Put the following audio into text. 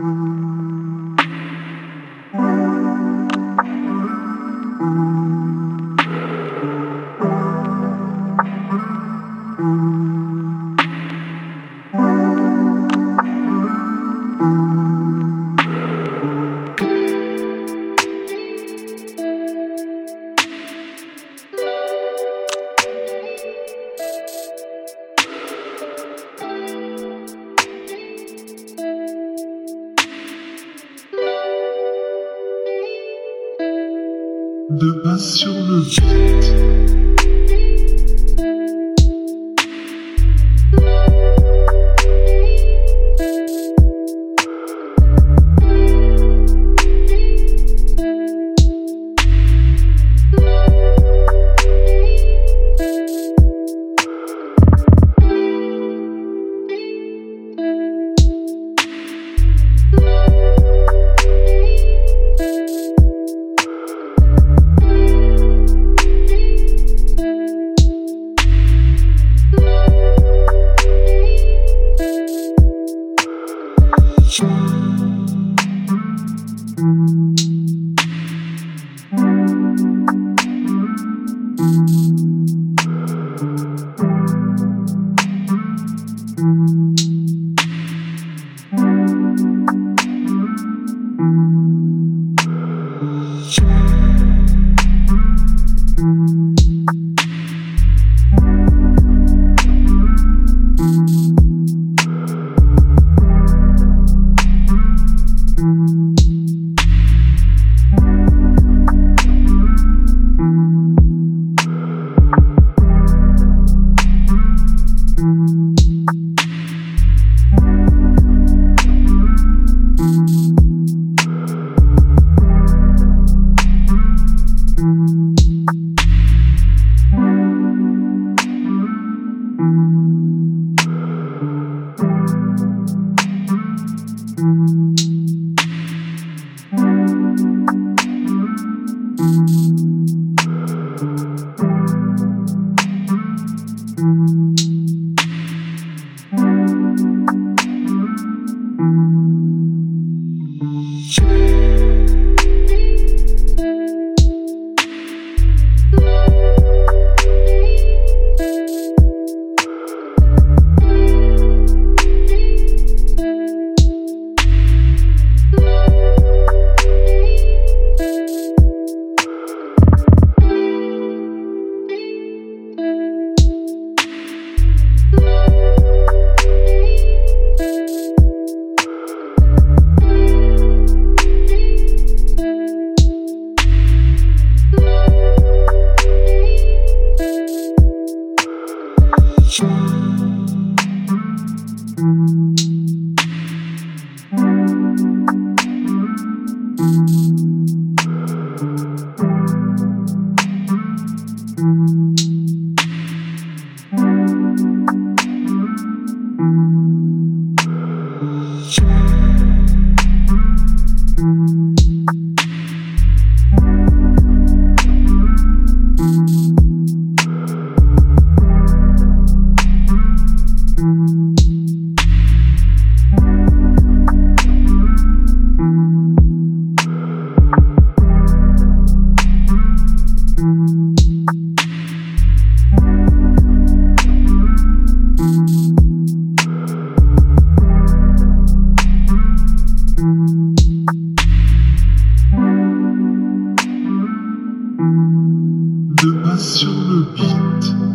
Mm-hmm. De pas sur le beat. de pas sur le beat.